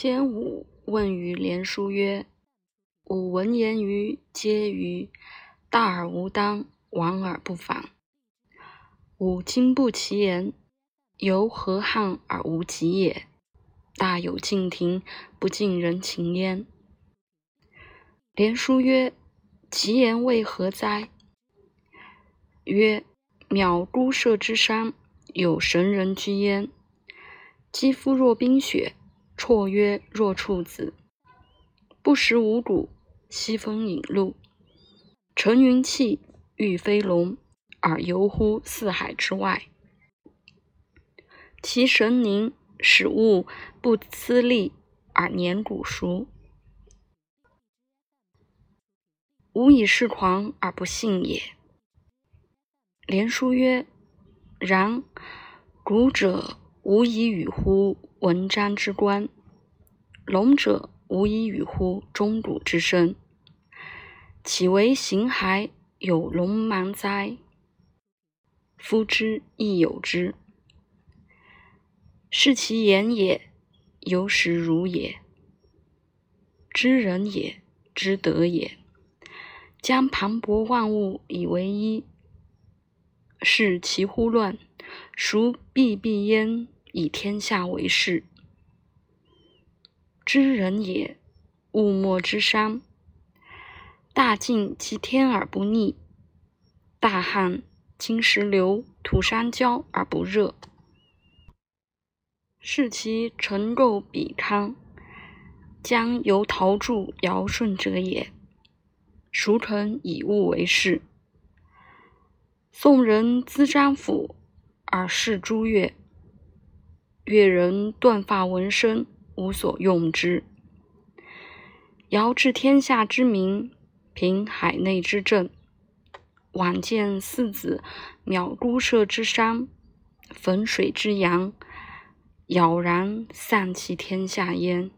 兼武问于连书曰：“吾闻言于皆于大而无当，亡而不返。吾今不其言，犹何憾而无及也？大有敬庭，不近人情焉。”连书曰：“其言为何哉？”曰：“渺孤舍之山，有神人居焉。肌肤若冰雪，绰约若处子。不食五谷，西风饮露，乘云气，御飞龙，而游乎四海之外。其神灵，使物不思利，而年古熟。”吾以是狂而不信也。连书曰：“然，古者无以与乎文章之观，龙者无以与乎钟鼓之声。岂为形骸有龙芒哉？夫之亦有之。是其言也，犹实如也。知人也，知德也。”将磅礴万物以为一，是其乎乱？孰必必焉以天下为事？知人也，物莫之伤。大晋其天而不逆，大旱金石流土山焦而不热，是其成构比康，将由陶铸尧舜者也。孰肯以物为事？宋人资张府而视朱越，越人断发纹身，无所用之。尧治天下之民，平海内之政。晚见四子渺孤舍之山，汾水之阳，杳然散其天下焉。